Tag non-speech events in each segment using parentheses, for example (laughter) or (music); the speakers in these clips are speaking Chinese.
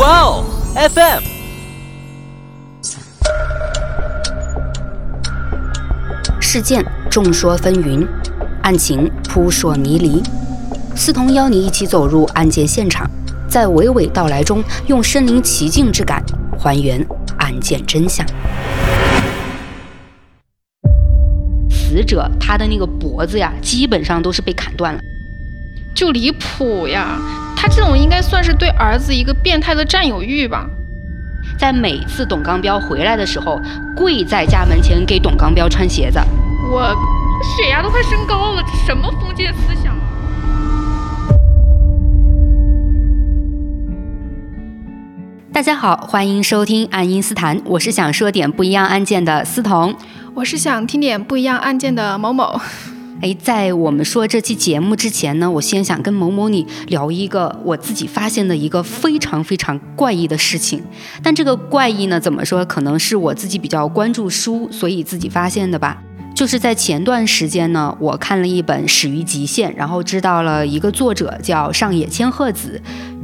哇哦，FM。事件众说纷纭，案情扑朔迷离。思彤邀你一起走入案件现场，在娓娓道来中，用身临其境之感还原案件真相。死者他的那个脖子呀，基本上都是被砍断了。就离谱呀！他这种应该算是对儿子一个变态的占有欲吧。在每次董刚彪回来的时候，跪在家门前给董刚彪穿鞋子。我血压都快升高了，这什么封建思想？大家好，欢迎收听《爱因斯坦》，我是想说点不一样案件的思彤，我是想听点不一样案件的某某。哎，在我们说这期节目之前呢，我先想跟某某你聊一个我自己发现的一个非常非常怪异的事情。但这个怪异呢，怎么说？可能是我自己比较关注书，所以自己发现的吧。就是在前段时间呢，我看了一本《始于极限》，然后知道了一个作者叫上野千鹤子。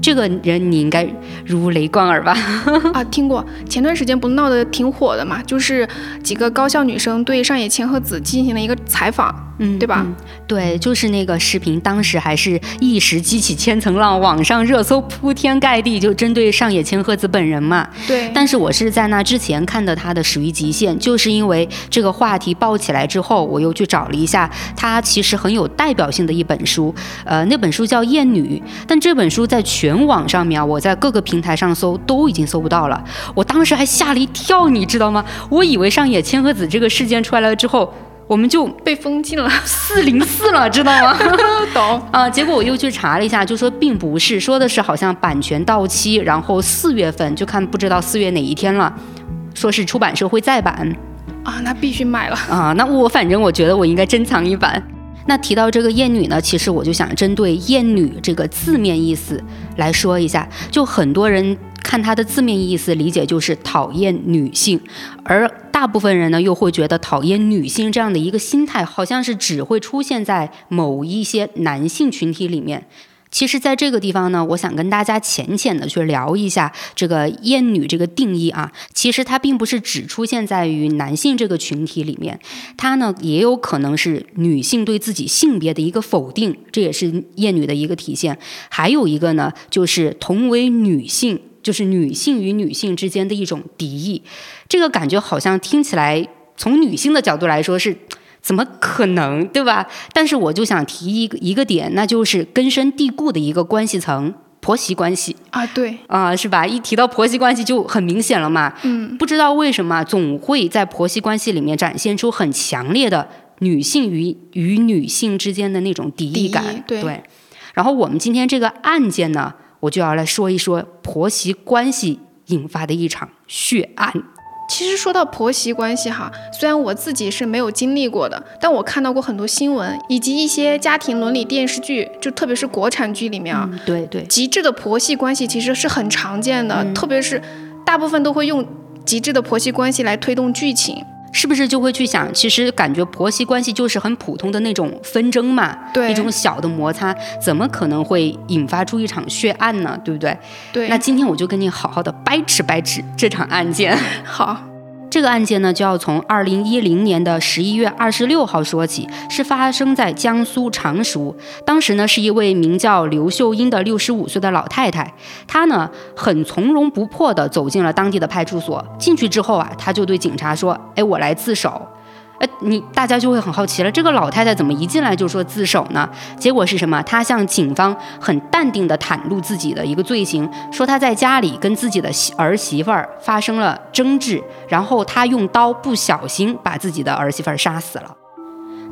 这个人你应该如雷贯耳吧？(laughs) 啊，听过。前段时间不闹得挺火的嘛，就是几个高校女生对上野千鹤子进行了一个采访。嗯，对吧？对，就是那个视频，当时还是一时激起千层浪，网上热搜铺天盖地，就针对上野千鹤子本人嘛。对。但是我是在那之前看的她的《始于极限》，就是因为这个话题爆起来之后，我又去找了一下她其实很有代表性的一本书，呃，那本书叫《艳女》，但这本书在全网上面啊，我在各个平台上搜都已经搜不到了。我当时还吓了一跳，你知道吗？我以为上野千鹤子这个事件出来了之后。我们就被封禁了，四零四了，知道吗？(laughs) 懂啊。结果我又去查了一下，就说并不是，说的是好像版权到期，然后四月份就看不知道四月哪一天了，说是出版社会再版。啊，那必须买了啊。那我反正我觉得我应该珍藏一版。那提到这个厌女呢，其实我就想针对厌女这个字面意思来说一下，就很多人。看它的字面意思理解就是讨厌女性，而大部分人呢又会觉得讨厌女性这样的一个心态，好像是只会出现在某一些男性群体里面。其实，在这个地方呢，我想跟大家浅浅的去聊一下这个“厌女”这个定义啊。其实它并不是只出现在于男性这个群体里面，它呢也有可能是女性对自己性别的一个否定，这也是“厌女”的一个体现。还有一个呢，就是同为女性。就是女性与女性之间的一种敌意，这个感觉好像听起来从女性的角度来说是怎么可能，对吧？但是我就想提一个一个点，那就是根深蒂固的一个关系层——婆媳关系啊，对啊，是吧？一提到婆媳关系就很明显了嘛。嗯，不知道为什么总会在婆媳关系里面展现出很强烈的女性与与女性之间的那种敌意感。对，然后我们今天这个案件呢？我就要来说一说婆媳关系引发的一场血案。其实说到婆媳关系哈，虽然我自己是没有经历过的，但我看到过很多新闻以及一些家庭伦理电视剧，就特别是国产剧里面啊，对对，极致的婆媳关系其实是很常见的，特别是大部分都会用极致的婆媳关系来推动剧情。是不是就会去想，其实感觉婆媳关系就是很普通的那种纷争嘛，对，一种小的摩擦，怎么可能会引发出一场血案呢？对不对？对。那今天我就跟你好好的掰扯掰扯这场案件。(laughs) 好。这个案件呢，就要从二零一零年的十一月二十六号说起，是发生在江苏常熟。当时呢，是一位名叫刘秀英的六十五岁的老太太，她呢很从容不迫地走进了当地的派出所。进去之后啊，她就对警察说：“哎，我来自首。”呃，你大家就会很好奇了，这个老太太怎么一进来就说自首呢？结果是什么？她向警方很淡定地袒露自己的一个罪行，说她在家里跟自己的儿媳妇儿发生了争执，然后她用刀不小心把自己的儿媳妇儿杀死了。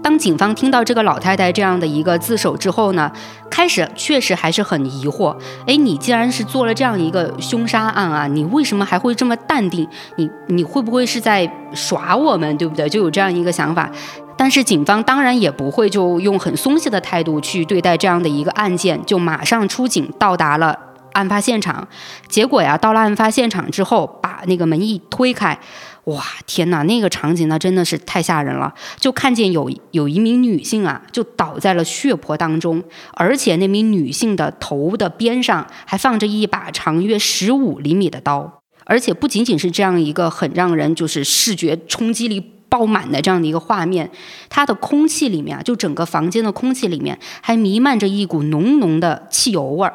当警方听到这个老太太这样的一个自首之后呢，开始确实还是很疑惑。哎，你既然是做了这样一个凶杀案啊，你为什么还会这么淡定？你你会不会是在耍我们，对不对？就有这样一个想法。但是警方当然也不会就用很松懈的态度去对待这样的一个案件，就马上出警到达了案发现场。结果呀，到了案发现场之后，把那个门一推开，哇，天哪，那个场景那真的是太吓人了！就看见有有一名女性啊，就倒在了血泊当中，而且那名女性的头的边上还放着一把长约十五厘米的刀。而且不仅仅是这样一个很让人就是视觉冲击力。爆满的这样的一个画面，它的空气里面啊，就整个房间的空气里面还弥漫着一股浓浓的汽油味儿。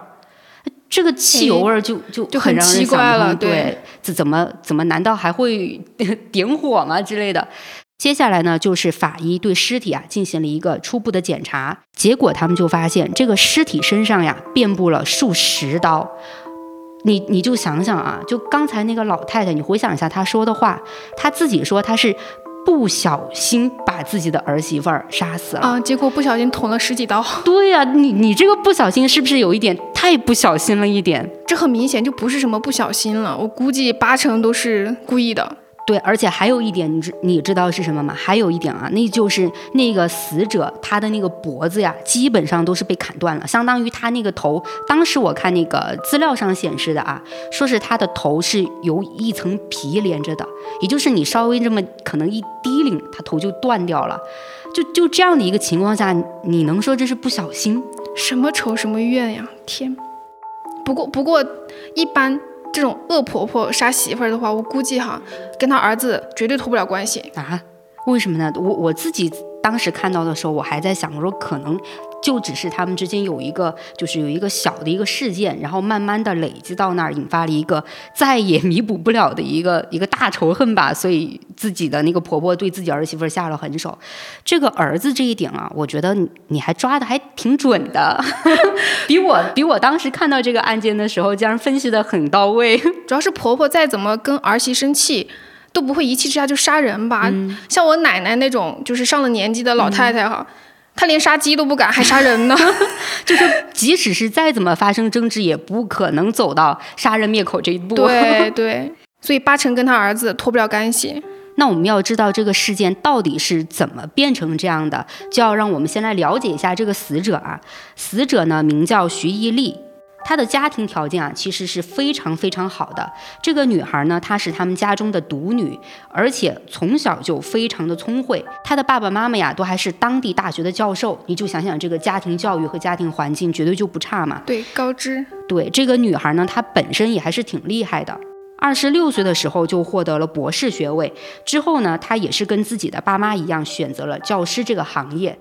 这个汽油味儿就就就很奇怪了，对，这怎么怎么？难道还会 (laughs) 点火吗之类的？接下来呢，就是法医对尸体啊进行了一个初步的检查，结果他们就发现这个尸体身上呀遍布了数十刀。你你就想想啊，就刚才那个老太太，你回想一下她说的话，她自己说她是。不小心把自己的儿媳妇儿杀死了啊！结果不小心捅了十几刀。对呀，你你这个不小心是不是有一点太不小心了一点？这很明显就不是什么不小心了，我估计八成都是故意的。对，而且还有一点，你知你知道是什么吗？还有一点啊，那就是那个死者他的那个脖子呀，基本上都是被砍断了，相当于他那个头。当时我看那个资料上显示的啊，说是他的头是由一层皮连着的，也就是你稍微这么可能一低领，他头就断掉了。就就这样的一个情况下，你能说这是不小心？什么仇什么怨呀？天！不过不过一般。这种恶婆婆杀媳妇儿的话，我估计哈，跟他儿子绝对脱不了关系啊？为什么呢？我我自己当时看到的时候，我还在想，我说可能。就只是他们之间有一个，就是有一个小的一个事件，然后慢慢的累积到那儿，引发了一个再也弥补不了的一个一个大仇恨吧。所以自己的那个婆婆对自己儿媳妇下了狠手。这个儿子这一点啊，我觉得你还抓的还挺准的，比我比我当时看到这个案件的时候，竟然分析的很到位。主要是婆婆再怎么跟儿媳生气，都不会一气之下就杀人吧？像我奶奶那种就是上了年纪的老太太哈。他连杀鸡都不敢，还杀人呢？(laughs) 就是即使是再怎么发生争执，也不可能走到杀人灭口这一步。对对，(laughs) 所以八成跟他儿子脱不了干系。那我们要知道这个事件到底是怎么变成这样的，就要让我们先来了解一下这个死者啊。死者呢，名叫徐一丽。她的家庭条件啊，其实是非常非常好的。这个女孩呢，她是他们家中的独女，而且从小就非常的聪慧。她的爸爸妈妈呀，都还是当地大学的教授。你就想想这个家庭教育和家庭环境，绝对就不差嘛。对，高知。对，这个女孩呢，她本身也还是挺厉害的。二十六岁的时候就获得了博士学位，之后呢，她也是跟自己的爸妈一样，选择了教师这个行业。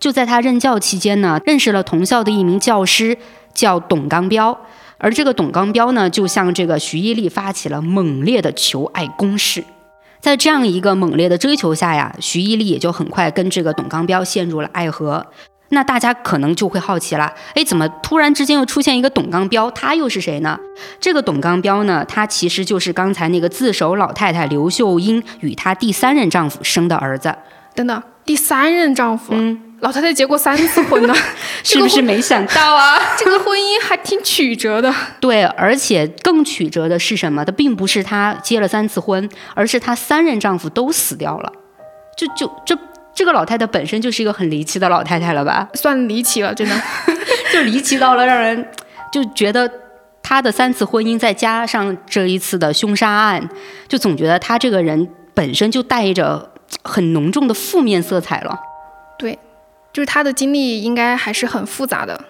就在她任教期间呢，认识了同校的一名教师。叫董刚彪，而这个董刚彪呢，就向这个徐一丽发起了猛烈的求爱攻势。在这样一个猛烈的追求下呀，徐一丽也就很快跟这个董刚彪陷入了爱河。那大家可能就会好奇了，哎，怎么突然之间又出现一个董刚彪？他又是谁呢？这个董刚彪呢，他其实就是刚才那个自首老太太刘秀英与她第三任丈夫生的儿子。等等，第三任丈夫？嗯。老太太结过三次婚呢，(laughs) 是不是没想到啊？(laughs) 这个婚姻还挺曲折的。对，而且更曲折的是什么？她并不是她结了三次婚，而是她三任丈夫都死掉了。就就这这个老太太本身就是一个很离奇的老太太了吧？算离奇了，真的，(laughs) 就离奇到了让人就觉得她的三次婚姻再加上这一次的凶杀案，就总觉得她这个人本身就带着很浓重的负面色彩了。对。就是他的经历应该还是很复杂的。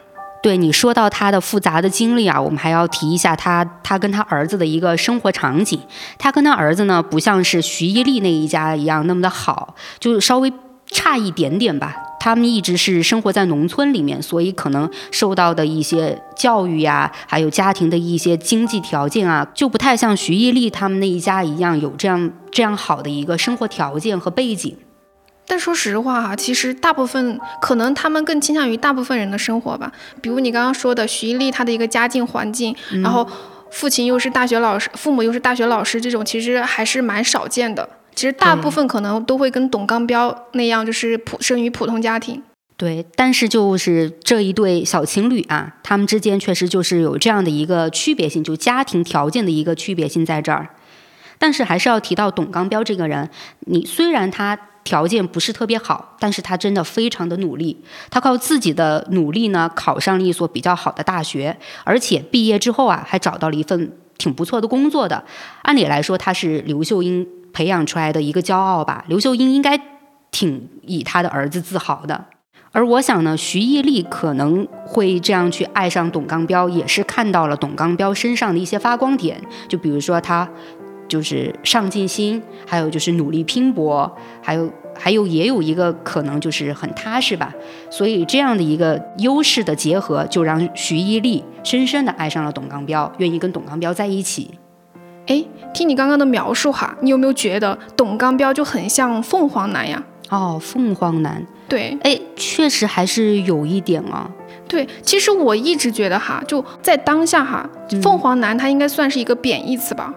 对你说到他的复杂的经历啊，我们还要提一下他他跟他儿子的一个生活场景。他跟他儿子呢，不像是徐一丽那一家一样那么的好，就是稍微差一点点吧。他们一直是生活在农村里面，所以可能受到的一些教育呀，还有家庭的一些经济条件啊，就不太像徐艺丽他们那一家一样有这样这样好的一个生活条件和背景。但说实话哈，其实大部分可能他们更倾向于大部分人的生活吧。比如你刚刚说的徐艺丽，她的一个家境环境，然后父亲又是大学老师，父母又是大学老师，这种其实还是蛮少见的。其实大部分可能都会跟董刚彪那样，就是普生于普通家庭。对，但是就是这一对小情侣啊，他们之间确实就是有这样的一个区别性，就家庭条件的一个区别性在这儿。但是还是要提到董刚彪这个人，你虽然他。条件不是特别好，但是他真的非常的努力。他靠自己的努力呢，考上了一所比较好的大学，而且毕业之后啊，还找到了一份挺不错的工作的。按理来说，他是刘秀英培养出来的一个骄傲吧？刘秀英应该挺以他的儿子自豪的。而我想呢，徐艺丽可能会这样去爱上董刚彪，也是看到了董刚彪身上的一些发光点，就比如说他就是上进心，还有就是努力拼搏，还有还有也有一个可能就是很踏实吧。所以这样的一个优势的结合，就让徐艺丽深深的爱上了董刚彪，愿意跟董刚彪在一起。哎，听你刚刚的描述哈，你有没有觉得董刚彪就很像凤凰男呀？哦，凤凰男。对，哎，确实还是有一点啊。对，其实我一直觉得哈，就在当下哈，凤凰男他应该算是一个贬义词吧。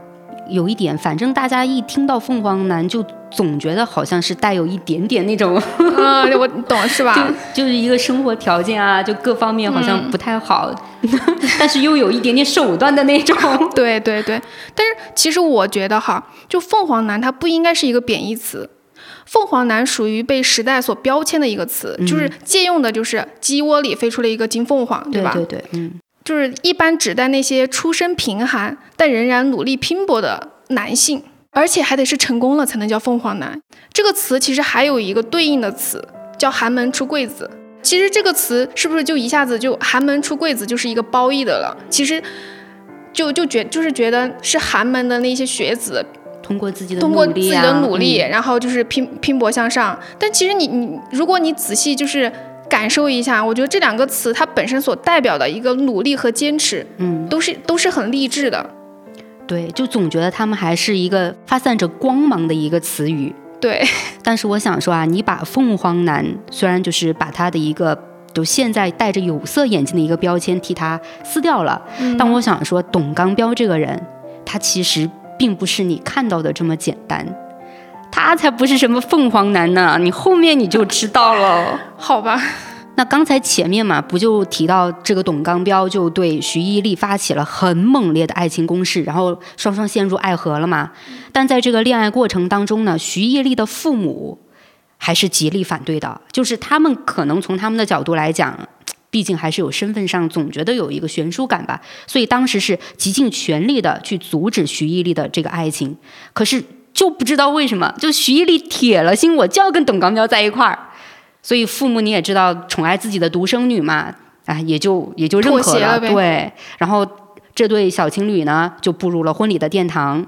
有一点，反正大家一听到凤凰男，就总觉得好像是带有一点点那种，啊，我懂是吧？(laughs) 就就是一个生活条件啊，就各方面好像不太好，(laughs) 但是又有一点点手段的那种。(laughs) 对对对，但是其实我觉得哈，就凤凰男他不应该是一个贬义词。凤凰男属于被时代所标签的一个词，就是借用的，就是鸡窝里飞出了一个金凤凰，对吧？对对，嗯，就是一般指代那些出身贫寒但仍然努力拼搏的男性，而且还得是成功了才能叫凤凰男。这个词其实还有一个对应的词叫寒门出贵子。其实这个词是不是就一下子就寒门出贵子就是一个褒义的了？其实就就觉就是觉得是寒门的那些学子。通过自己的通过自己的努力，嗯然后就是拼拼搏向上。但其实你你，如果你仔细就是感受一下，我觉得这两个词它本身所代表的一个努力和坚持，嗯，都是都是很励志的。对，就总觉得他们还是一个发散着光芒的一个词语。对，但是我想说啊，你把凤凰男虽然就是把他的一个就现在戴着有色眼镜的一个标签替他撕掉了，但我想说，董刚彪这个人，他其实并不是你看到的这么简单，他才不是什么凤凰男呢，你后面你就知道了。(laughs) 好吧，那刚才前面嘛，不就提到这个董刚彪就对徐艺丽发起了很猛烈的爱情攻势，然后双双陷入爱河了嘛？但在这个恋爱过程当中呢，徐艺丽的父母还是极力反对的，就是他们可能从他们的角度来讲。毕竟还是有身份上总觉得有一个悬殊感吧，所以当时是极尽全力的去阻止徐艺丽的这个爱情。可是就不知道为什么，就徐艺丽铁了心，我就要跟董刚彪在一块儿。所以父母你也知道，宠爱自己的独生女嘛，啊，也就也就认可了对，然后这对小情侣呢，就步入了婚礼的殿堂。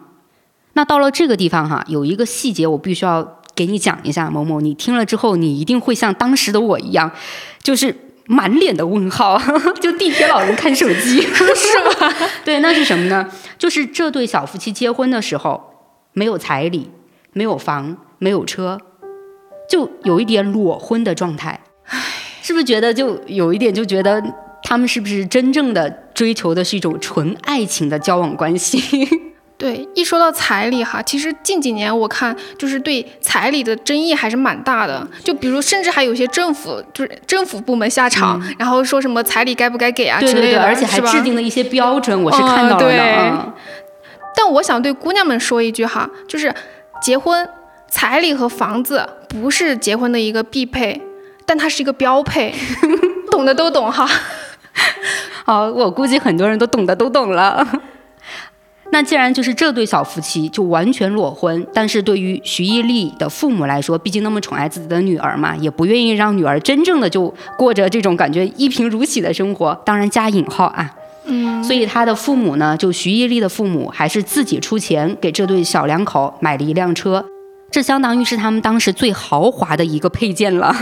那到了这个地方哈，有一个细节我必须要给你讲一下，某某，你听了之后，你一定会像当时的我一样，就是满脸的问号，(laughs) 就地铁老人看手机，(laughs) 是吧？(laughs) 对，那是什么呢？就是这对小夫妻结婚的时候，没有彩礼，没有房，没有车，就有一点裸婚的状态。是不是觉得就有一点就觉得他们是不是真正的追求的是一种纯爱情的交往关系？(laughs) 对，一说到彩礼哈，其实近几年我看就是对彩礼的争议还是蛮大的。就比如，甚至还有些政府就是政府部门下场，然后说什么彩礼该不该给啊之对对对，类的，而且还制定了一些标准，我是看到了的。但我想对姑娘们说一句哈，就是结婚彩礼和房子不是结婚的一个必配，但它是一个标配，(laughs) 懂的都懂哈。好，我估计很多人都懂的都懂了。(laughs) 那既然就是这对小夫妻就完全裸婚，但是对于徐艺丽的父母来说，毕竟那么宠爱自己的女儿嘛，也不愿意让女儿真正的就过着这种感觉一贫如洗的生活，当然加引号啊。嗯，所以他的父母呢，就徐艺丽的父母还是自己出钱给这对小两口买了一辆车，这相当于是他们当时最豪华的一个配件了。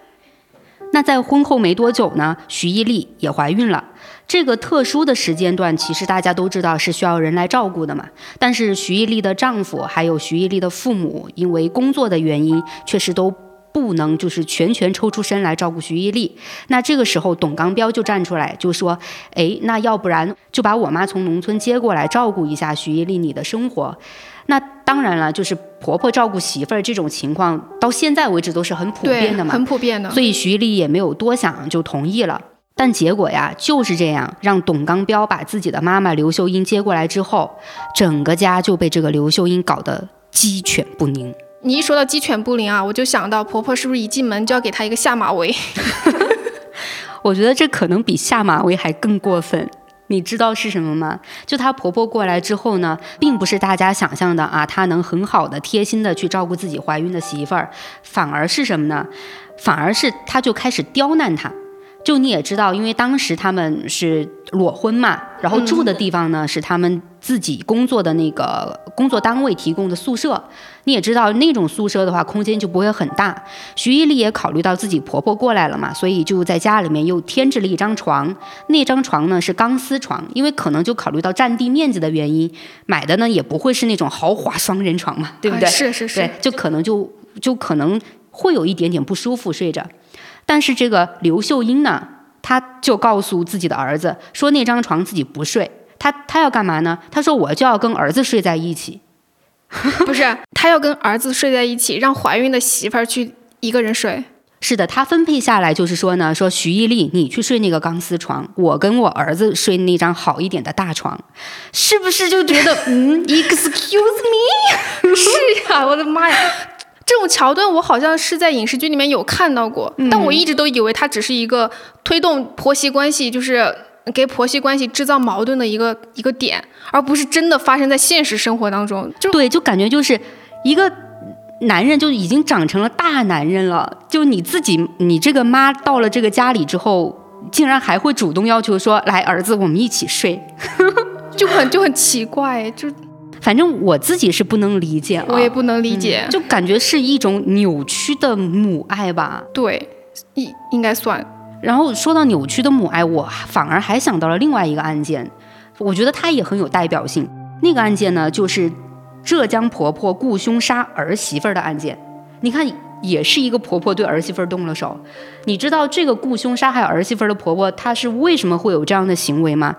(laughs) 那在婚后没多久呢，徐艺丽也怀孕了。这个特殊的时间段，其实大家都知道是需要人来照顾的嘛。但是徐艺丽的丈夫还有徐艺丽的父母，因为工作的原因，确实都不能就是全权抽出身来照顾徐一丽。那这个时候，董刚彪就站出来就说：“哎，那要不然就把我妈从农村接过来照顾一下徐一丽你的生活。”那当然了，就是婆婆照顾媳妇儿这种情况，到现在为止都是很普遍的，嘛。很普遍的。所以徐一丽也没有多想就同意了。但结果呀，就是这样，让董刚彪把自己的妈妈刘秀英接过来之后，整个家就被这个刘秀英搞得鸡犬不宁。你一说到鸡犬不宁啊，我就想到婆婆是不是一进门就要给她一个下马威？(laughs) 我觉得这可能比下马威还更过分。你知道是什么吗？就她婆婆过来之后呢，并不是大家想象的啊，她能很好的、贴心的去照顾自己怀孕的媳妇儿，反而是什么呢？反而是她就开始刁难她。就你也知道，因为当时他们是裸婚嘛，然后住的地方呢是他们自己工作的那个工作单位提供的宿舍。你也知道那种宿舍的话，空间就不会很大。徐艺丽也考虑到自己婆婆过来了嘛，所以就在家里面又添置了一张床。那张床呢是钢丝床，因为可能就考虑到占地面积的原因，买的呢也不会是那种豪华双人床嘛，对不对？是是是，对，就可能就就可能会有一点点不舒服睡着。但是这个刘秀英呢，她就告诉自己的儿子说那张床自己不睡，她她要干嘛呢？她说我就要跟儿子睡在一起。(laughs) 不是，她要跟儿子睡在一起，让怀孕的媳妇儿去一个人睡。是的，她分配下来就是说呢，说徐艺丽你去睡那个钢丝床，我跟我儿子睡那张好一点的大床，是不是就觉得嗯，(laughs) excuse me？是呀，我的妈呀！桥段我好像是在影视剧里面有看到过，但我一直都以为它只是一个推动婆媳关系，就是给婆媳关系制造矛盾的一个一个点，而不是真的发生在现实生活当中。就对，就感觉就是一个男人就已经长成了大男人了，就你自己，你这个妈到了这个家里之后，竟然还会主动要求说：“来，儿子，我们一起睡。”就很就很奇怪，就。反正我自己是不能理解，我也不能理解，就感觉是一种扭曲的母爱吧。对，应应该算。然后说到扭曲的母爱，我反而还想到了另外一个案件，我觉得它也很有代表性。那个案件呢，就是浙江婆婆雇凶杀儿媳妇儿的案件。你看，也是一个婆婆对儿媳妇儿动了手。你知道这个雇凶杀害儿媳妇儿的婆婆，她是为什么会有这样的行为吗？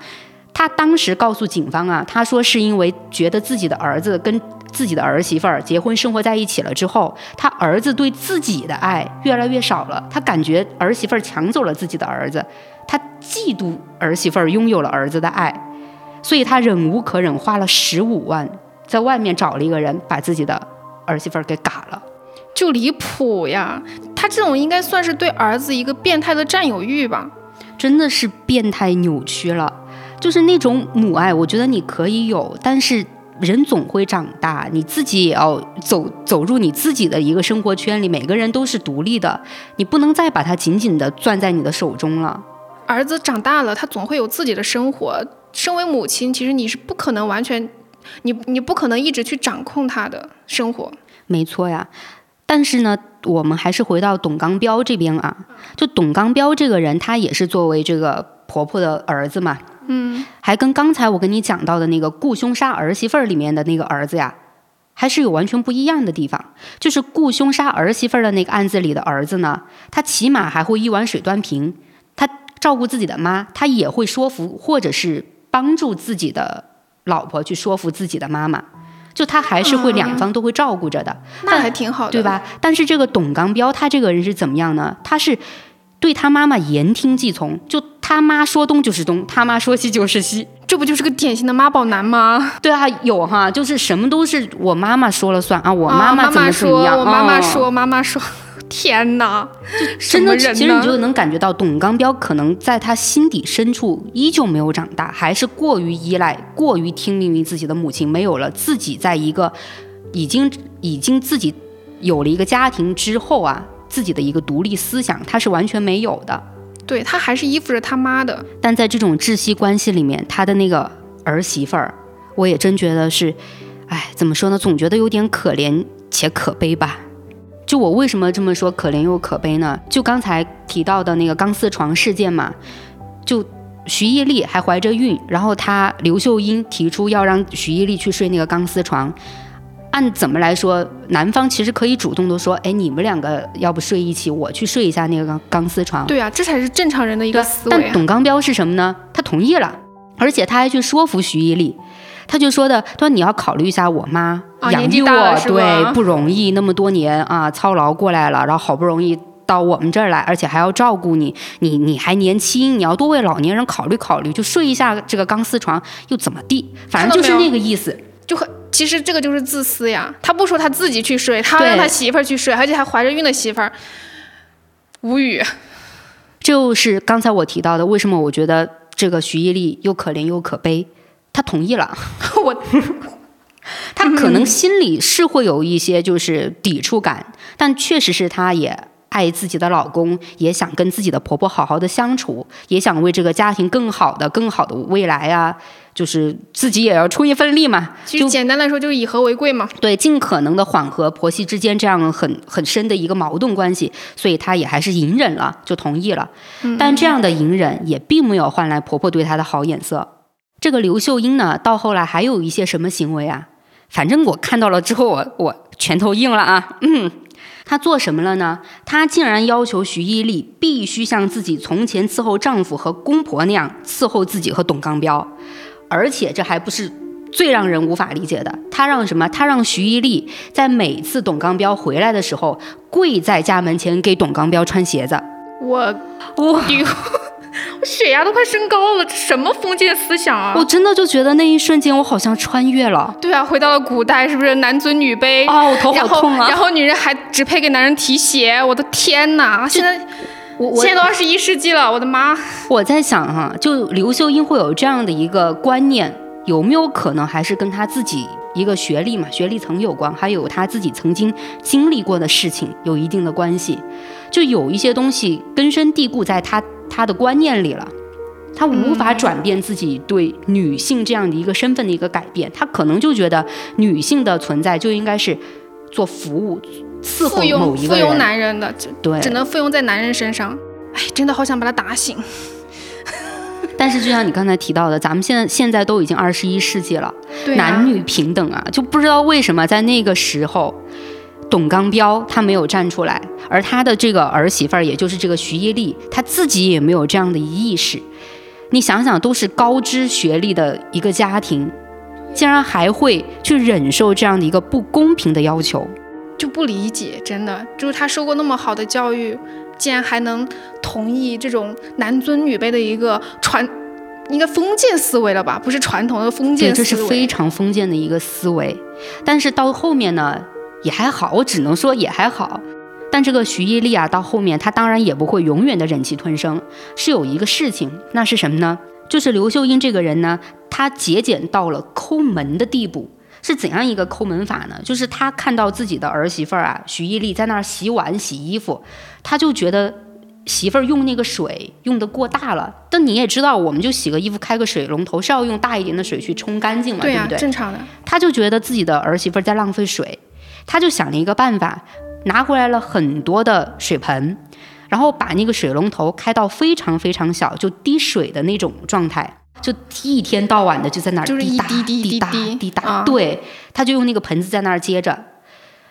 他当时告诉警方啊，他说是因为觉得自己的儿子跟自己的儿媳妇儿结婚生活在一起了之后，他儿子对自己的爱越来越少了，他感觉儿媳妇儿抢走了自己的儿子，他嫉妒儿媳妇儿拥有了儿子的爱，所以他忍无可忍，花了十五万在外面找了一个人把自己的儿媳妇儿给嘎了，就离谱呀！他这种应该算是对儿子一个变态的占有欲吧？真的是变态扭曲了。就是那种母爱，我觉得你可以有，但是人总会长大，你自己也要走走入你自己的一个生活圈里。每个人都是独立的，你不能再把它紧紧的攥在你的手中了。儿子长大了，他总会有自己的生活。身为母亲，其实你是不可能完全，你你不可能一直去掌控他的生活。没错呀，但是呢，我们还是回到董刚彪这边啊。就董刚彪这个人，他也是作为这个婆婆的儿子嘛。嗯，还跟刚才我跟你讲到的那个雇凶杀儿媳妇儿里面的那个儿子呀，还是有完全不一样的地方。就是雇凶杀儿媳妇儿的那个案子里的儿子呢，他起码还会一碗水端平，他照顾自己的妈，他也会说服或者是帮助自己的老婆去说服自己的妈妈，就他还是会两方都会照顾着的，那还挺好，对吧？但是这个董刚彪他这个人是怎么样呢？他是。对他妈妈言听计从，就他妈说东就是东，他妈说西就是西，这不就是个典型的妈宝男吗？对啊，有哈，就是什么都是我妈妈说了算啊，我妈妈怎么怎么样，我妈妈说，妈妈说，天哪，真的，其实你就能感觉到董刚彪可能在他心底深处依旧没有长大，还是过于依赖、过于听命于自己的母亲，没有了自己在一个已经已经自己有了一个家庭之后啊。自己的一个独立思想，他是完全没有的。对他还是依附着他妈的。但在这种窒息关系里面，他的那个儿媳妇儿，我也真觉得是，哎，怎么说呢？总觉得有点可怜且可悲吧。就我为什么这么说可怜又可悲呢？就刚才提到的那个钢丝床事件嘛，就徐艺丽还怀着孕，然后他刘秀英提出要让徐艺丽去睡那个钢丝床。按怎么来说，男方其实可以主动的说，哎，你们两个要不睡一起，我去睡一下那个钢钢丝床。对啊，这才是正常人的一个思维。但董刚彪是什么呢？他同意了，而且他还去说服徐一丽，他就说的，他说你要考虑一下我妈养育我，对，不容易，那么多年啊，操劳过来了，然后好不容易到我们这儿来，而且还要照顾你，你你还年轻，你要多为老年人考虑考虑，就睡一下这个钢丝床又怎么地？反正就是那个意思。就很，其实这个就是自私呀。他不说他自己去睡，他让他媳妇儿去睡，而且还怀着孕的媳妇儿，无语。就是刚才我提到的，为什么我觉得这个徐一丽又可怜又可悲？他同意了，(laughs) 我他可能心里是会有一些就是抵触感，但确实是他也爱自己的老公，也想跟自己的婆婆好好的相处，也想为这个家庭更好的、更好的未来啊，就是自己也要出一份力嘛。其实简单来说就是以和为贵嘛。对，尽可能的缓和婆媳之间这样很很深的一个矛盾关系，所以她也还是隐忍了，就同意了。但这样的隐忍也并没有换来婆婆对她的好眼色。这个刘秀英呢，到后来还有一些什么行为啊？反正我看到了之后，我我拳头硬了啊。嗯，她做什么了呢？她竟然要求徐一丽必须像自己从前伺候丈夫和公婆那样伺候自己和董刚彪，而且这还不是最让人无法理解的。她让什么？她让徐一丽在每次董刚彪回来的时候，跪在家门前给董刚彪穿鞋子。我哇！(laughs) 丢，我血压都快升高了，这什么封建思想啊！我真的就觉得那一瞬间，我好像穿越了。对啊，回到了古代，是不是男尊女卑？啊，我头好痛啊！然后女人还只配给男人提鞋，我的天哪！现在我我现在都二十一世纪了，我的妈！我在想哈、就刘秀英会有这样的一个观念，有没有可能还是跟他自己一个学历嘛、学历层有关，还有他自己曾经经历过的事情有一定的关系？就有一些东西根深蒂固在他他的观念里了。他无法转变自己对女性这样的一个身份的一个改变，他可能就觉得女性的存在就应该是做服务、伺候某一个人，男人的，只对，只能附庸在男人身上。哎，真的好想把他打醒。但是就像你刚才提到的，咱们现在现在都已经二十一世纪了，对啊男女平等啊，就不知道为什么在那个时候，董刚彪他没有站出来，而他的这个儿媳妇儿，也就是这个徐一丽，她自己也没有这样的意识。你想想，都是高知学历的一个家庭，竟然还会去忍受这样的一个不公平的要求。就不理解，真的就是他受过那么好的教育，竟然还能同意这种男尊女卑的一个传，应该封建思维了吧？不是传统的封，建思维。这是非常封建的一个思维。但是到后面呢，也还好，我只能说也还好。但这个徐一丽啊，到后面她当然也不会永远的忍气吞声，是有一个事情，那是什么呢？就是刘秀英这个人呢，她节俭到了抠门的地步。是怎样一个抠门法呢？就是他看到自己的儿媳妇儿啊，徐艺丽在那儿洗碗、洗衣服，他就觉得媳妇儿用那个水用的过大了。但你也知道，我们就洗个衣服开个水龙头是要用大一点的水去冲干净嘛，对呀、不对？正常的。他就觉得自己的儿媳妇儿在浪费水，他就想了一个办法，拿回来了很多的水盆，然后把那个水龙头开到非常非常小，就滴水的那种状态，就一天到晚的就在那儿就滴答一滴滴滴答滴滴答，啊对，他就用那个盆子在那儿接着，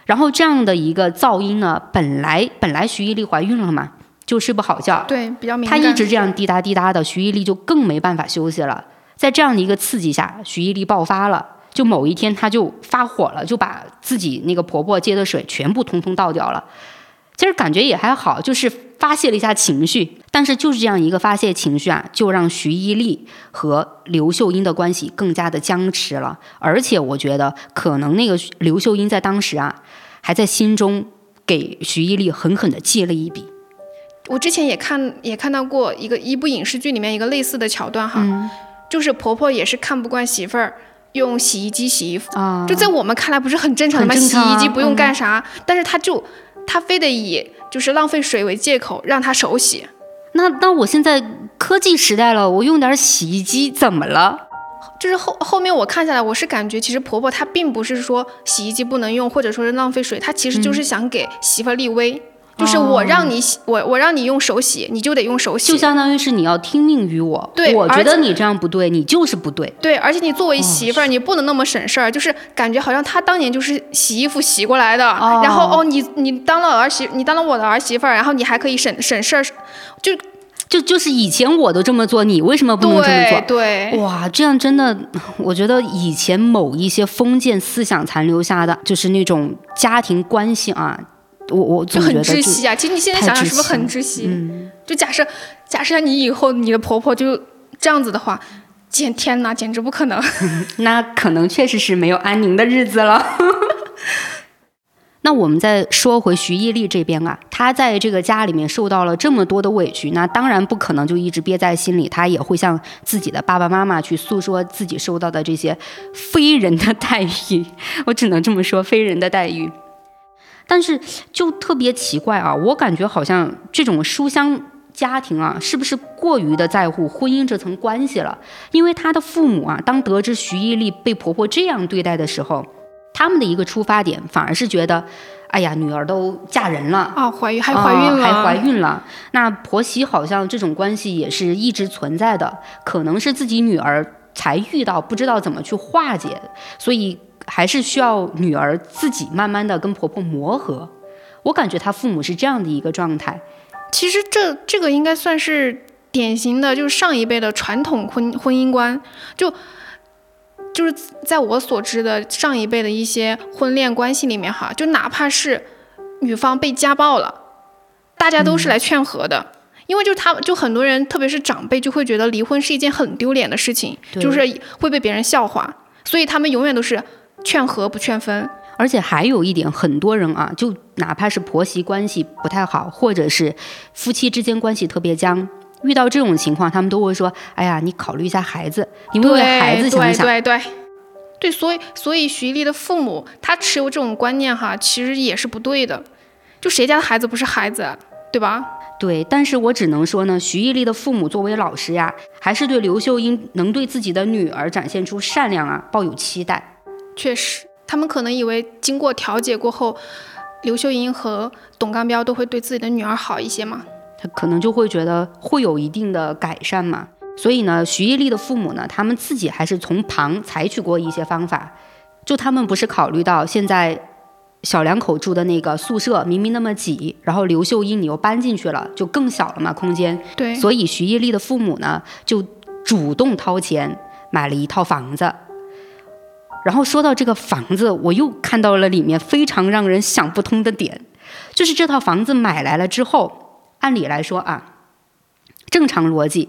然后这样的一个噪音呢，本来本来徐一丽怀孕了嘛，就睡不好觉，对，比较敏感。他一直这样滴答滴答的，徐一丽就更没办法休息了。在这样的一个刺激下，徐一丽爆发了。就某一天，她就发火了，就把自己那个婆婆接的水全部通通倒掉了。其实感觉也还好，就是发泄了一下情绪。但是就是这样一个发泄情绪啊，就让徐一丽和刘秀英的关系更加的僵持了。而且我觉得，可能那个刘秀英在当时啊，还在心中给徐一丽狠狠的记了一笔。我之前也看也看到过一个一部影视剧里面一个类似的桥段哈，嗯就是婆婆也是看不惯媳妇儿用洗衣机洗衣服，啊，就在我们看来不是很正常的吗？洗衣机不用干啥，但是她就她非得以就是浪费水为借口让她手洗。那那我现在科技时代了，我用点洗衣机怎么了？就是后后面我看下来，我是感觉其实婆婆她并不是说洗衣机不能用，或者说是浪费水，她其实就是想给媳妇儿立威，就是我让你洗，我我让你用手洗，你就得用手洗。就相当于是你要听命于我，对我觉得你这样不对，你就是不对。对，而且你作为媳妇儿，你不能那么省事儿，就是感觉好像他当年就是洗衣服洗过来的，哦然后哦，你你当了儿媳，你当了我的儿媳妇儿，然后你还可以省省事儿，就就就是以前我都这么做，你为什么不能这么对做？对，哇，这样真的，我觉得以前某一些封建思想残留下的，就是那种家庭关系啊，我我就很窒息啊。其实你现在想想，是不是很窒息？嗯，就假设假设你以后你的婆婆就这样子的话，简天哪，简直不可能。(laughs) 那可能确实是没有安宁的日子了。(laughs) 那我们再说回徐艺丽这边啊，她在这个家里面受到了这么多的委屈，那当然不可能就一直憋在心里，她也会向自己的爸爸妈妈去诉说自己受到的这些非人的待遇。(laughs) 我只能这么说，非人的待遇。但是就特别奇怪啊，我感觉好像这种书香家庭啊，是不是过于的在乎婚姻这层关系了？因为她的父母啊，当得知徐艺丽被婆婆这样对待的时候。他们的一个出发点反而是觉得，哎呀，女儿都嫁人了啊，怀孕还怀孕了，还怀孕了。那婆媳好像这种关系也是一直存在的，可能是自己女儿才遇到，不知道怎么去化解，所以还是需要女儿自己慢慢的跟婆婆磨合。我感觉她父母是这样的一个状态。其实这这个应该算是典型的，就是上一辈的传统婚婚姻观，就。就是在我所知的上一辈的一些婚恋关系里面，哈，就哪怕是女方被家暴了，大家都是来劝和的，因为就他就很多人，特别是长辈，就会觉得离婚是一件很丢脸的事情，就是会被别人笑话，所以他们永远都是劝和不劝分。而且还有一点，很多人啊，就哪怕是婆媳关系不太好，或者是夫妻之间关系特别僵。遇到这种情况，他们都会说：“哎呀，你考虑一下孩子，你为孩子想想。”对对对，对，所以所以徐丽的父母他持有这种观念哈，其实也是不对的。就谁家的孩子不是孩子，对吧？对，但是我只能说呢，徐艺丽的父母作为老师呀，还是对刘秀英能对自己的女儿展现出善良啊，抱有期待。确实，他们可能以为经过调解过后，刘秀英和董刚彪都会对自己的女儿好一些嘛。他可能就会觉得会有一定的改善嘛，所以呢，徐艺丽的父母呢，他们自己还是从旁采取过一些方法，就他们不是考虑到现在小两口住的那个宿舍明明那么挤，然后刘秀英你又搬进去了，就更小了嘛空间，对，所以徐艺丽的父母呢就主动掏钱买了一套房子，然后说到这个房子，我又看到了里面非常让人想不通的点，就是这套房子买来了之后。按理来说啊，正常逻辑，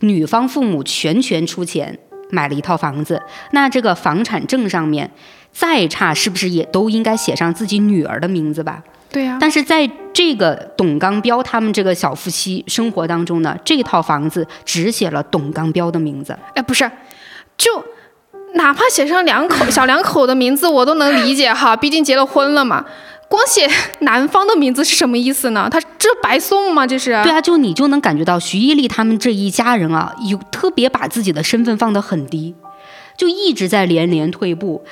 女方父母全权出钱买了一套房子，那这个房产证上面再差，是不是也都应该写上自己女儿的名字吧？对呀。但是在这个董刚彪他们这个小夫妻生活当中呢，这套房子只写了董刚彪的名字。哎，不是，就哪怕写上两口 (laughs) 小两口的名字，我都能理解哈，毕竟结了婚了嘛。光写男方的名字是什么意思呢？他这白送吗？这是对啊，就你就能感觉到徐艺丽他们这一家人啊，有特别把自己的身份放得很低，就一直在连连退步，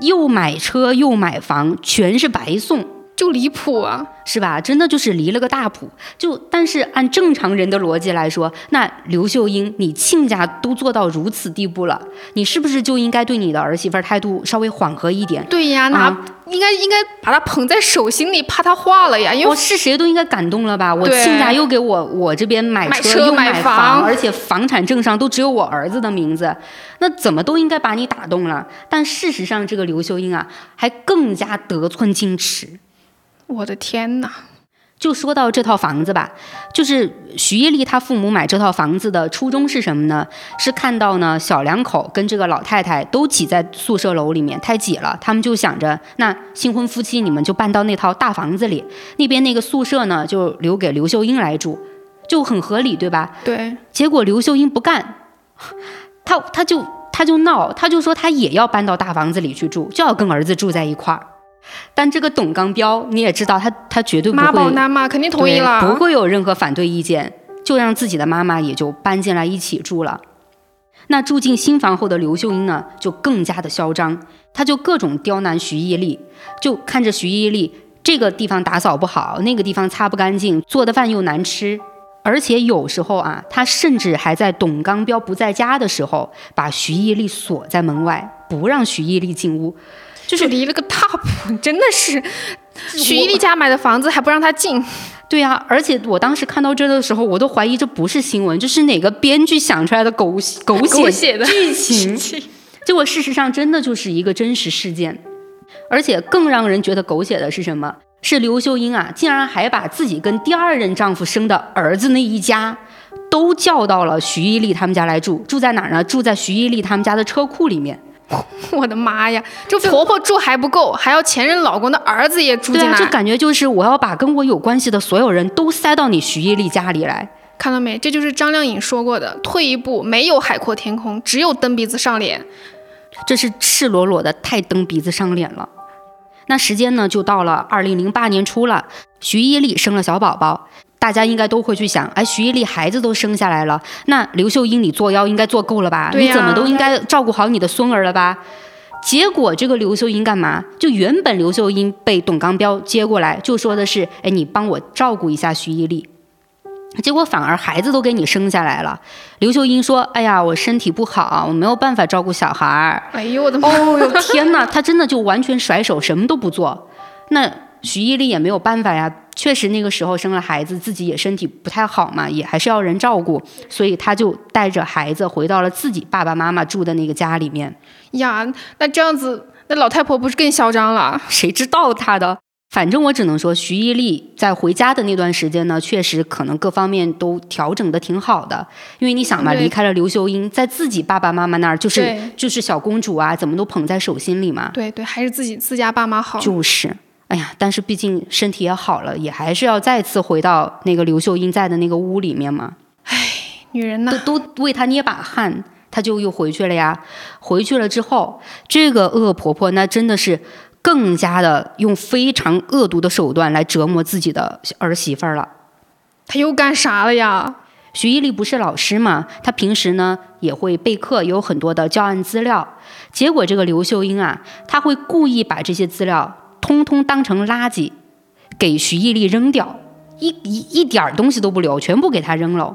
又买车又买房，全是白送。就离谱啊，是吧？真的就是离了个大谱。就但是按正常人的逻辑来说，那刘秀英，你亲家都做到如此地步了，你是不是就应该对你的儿媳妇态度稍微缓和一点？对呀，那应该应该把她捧在手心里，怕她化了呀。因为是谁都应该感动了吧？我亲家又给我我这边买车又买房，而且房产证上都只有我儿子的名字，那怎么都应该把你打动了。但事实上，这个刘秀英啊，还更加得寸进尺。我的天哪！就说到这套房子吧，就是徐艺丽她父母买这套房子的初衷是什么呢？是看到呢小两口跟这个老太太都挤在宿舍楼里面太挤了，他们就想着那新婚夫妻你们就搬到那套大房子里，那边那个宿舍呢就留给刘秀英来住，就很合理对吧？对。结果刘秀英不干，她她就她就闹，她就说她也要搬到大房子里去住，就要跟儿子住在一块儿。但这个董刚彪你也知道，他他绝对不会，妈宝男嘛，肯定同意了，不会有任何反对意见，就让自己的妈妈也就搬进来一起住了。那住进新房后的刘秀英呢，就更加的嚣张，她就各种刁难徐艺丽，就看着徐艺丽这个地方打扫不好，那个地方擦不干净，做的饭又难吃，而且有时候啊，她甚至还在董刚彪不在家的时候，把徐艺丽锁在门外，不让徐艺丽进屋。就是离了个大谱，真的是，徐一丽家买的房子还不让他进。对呀，而且我当时看到这的时候，我都怀疑这不是新闻，这是哪个编剧想出来的狗 (laughs) 狗血的剧情。结果事实上真的就是一个真实事件，而且更让人觉得狗血的是什么？是刘秀英啊，竟然还把自己跟第二任丈夫生的儿子那一家。都叫到了徐一丽他们家来住，住在哪儿呢？住在徐一丽他们家的车库里面。(laughs) 我的妈呀！这婆婆住还不够，还要前任老公的儿子也住进来。对啊，就感觉就是我要把跟我有关系的所有人都塞到你徐一丽家里来。看到没？这就是张靓颖说过的：退一步，没有海阔天空，只有蹬鼻子上脸。这是赤裸裸的太蹬鼻子上脸了。那时间呢，就到了二零零八年初了，徐一丽生了小宝宝。大家应该都会去想，哎，徐一丽孩子都生下来了，那刘秀英你作妖应该做够了吧？你怎么都应该照顾好你的孙儿了吧？结果这个刘秀英干嘛？就原本刘秀英被董刚彪接过来，就说的是，哎，你帮我照顾一下徐一丽。结果反而孩子都给你生下来了。刘秀英说，哎呀，我身体不好，我没有办法照顾小孩儿。哎呦我的妈！哦哟天哪，他真的就完全甩手，什么都不做。那徐一丽也没有办法呀。确实那个时候生了孩子，自己也身体不太好嘛，也还是要人照顾，所以她就带着孩子回到了自己爸爸妈妈住的那个家里面。呀，那这样子，那老太婆不是更嚣张了？谁知道她的？反正我只能说，徐一丽在回家的那段时间呢，确实可能各方面都调整的挺好的。因为你想嘛，离开了刘秀英，在自己爸爸妈妈那儿就是就是小公主啊，怎么都捧在手心里嘛。对对，还是自己自家爸妈好。就是。哎呀，但是毕竟身体也好了，也还是要再次回到那个刘秀英在的那个屋里面嘛。唉，女人呢，都都为她捏把汗，她就又回去了呀。回去了之后，这个恶婆婆那真的是更加的用非常恶毒的手段来折磨自己的儿媳妇儿了。她又干啥了呀？徐一丽不是老师嘛，她平时呢也会备课，有很多的教案资料。结果这个刘秀英啊，她会故意把这些资料。通通当成垃圾，给徐毅力扔掉，一一一点东西都不留，全部给他扔了。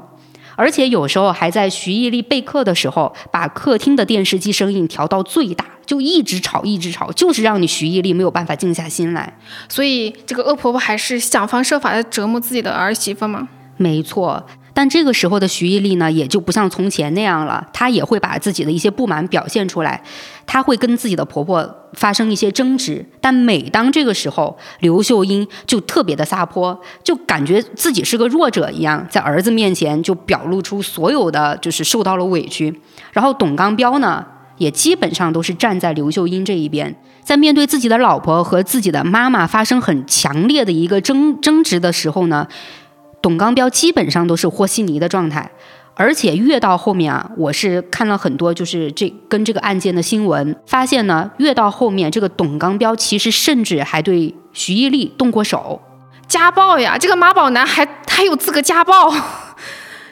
而且有时候还在徐毅力备课的时候，把客厅的电视机声音调到最大，就一直吵，一直吵，就是让你徐毅力没有办法静下心来。所以这个恶婆婆还是想方设法的折磨自己的儿媳妇吗？没错。但这个时候的徐艺丽呢，也就不像从前那样了，她也会把自己的一些不满表现出来，她会跟自己的婆婆发生一些争执。但每当这个时候，刘秀英就特别的撒泼，就感觉自己是个弱者一样，在儿子面前就表露出所有的就是受到了委屈。然后董刚彪呢，也基本上都是站在刘秀英这一边，在面对自己的老婆和自己的妈妈发生很强烈的一个争争执的时候呢。董刚彪基本上都是和稀泥的状态，而且越到后面啊，我是看了很多就是这跟这个案件的新闻，发现呢，越到后面这个董刚彪其实甚至还对徐艺丽动过手，家暴呀！这个妈宝男还还有资格家暴？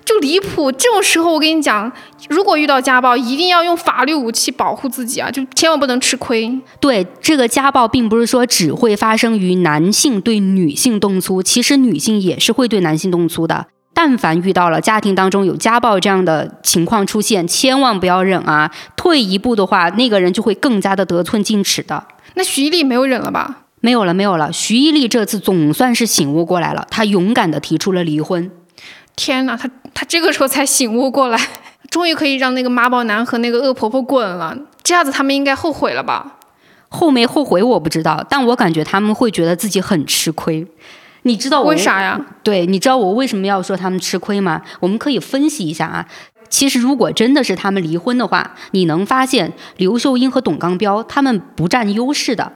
就离谱！这种时候，我跟你讲，如果遇到家暴，一定要用法律武器保护自己啊！就千万不能吃亏。对，这个家暴并不是说只会发生于男性对女性动粗，其实女性也是会对男性动粗的。但凡遇到了家庭当中有家暴这样的情况出现，千万不要忍啊！退一步的话，那个人就会更加的得寸进尺的。那徐一丽没有忍了吧？没有了，没有了。徐一丽这次总算是醒悟过来了，她勇敢的提出了离婚。天哪，他他这个时候才醒悟过来，终于可以让那个妈宝男和那个恶婆婆滚了。这样子他们应该后悔了吧？后没后悔我不知道，但我感觉他们会觉得自己很吃亏。你知道为啥呀？对，你知道我为什么要说他们吃亏吗？我们可以分析一下啊。其实如果真的是他们离婚的话，你能发现刘秀英和董刚彪他们不占优势的。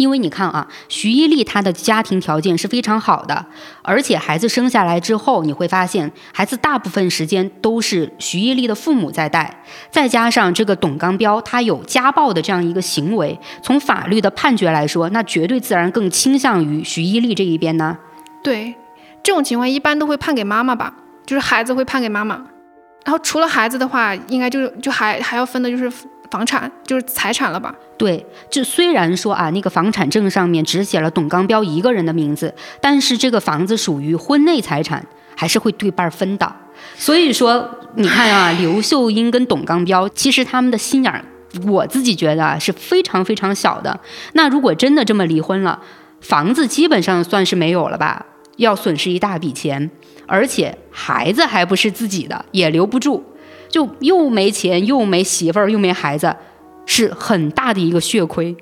因为你看啊，徐一丽她的家庭条件是非常好的，而且孩子生下来之后，你会发现孩子大部分时间都是徐一丽的父母在带，再加上这个董刚彪他有家暴的这样一个行为，从法律的判决来说，那绝对自然更倾向于徐一丽这一边呢。对，这种情况一般都会判给妈妈吧，就是孩子会判给妈妈，然后除了孩子的话，应该就就还还要分的就是。房产就是财产了吧？对，就虽然说啊，那个房产证上面只写了董刚彪一个人的名字，但是这个房子属于婚内财产，还是会对半分的。所以说，你看啊，刘秀英跟董刚彪，其实他们的心眼儿，我自己觉得啊是非常非常小的。那如果真的这么离婚了，房子基本上算是没有了吧？要损失一大笔钱，而且孩子还不是自己的，也留不住。就又没钱，又没媳妇儿，又没孩子，是很大的一个血亏。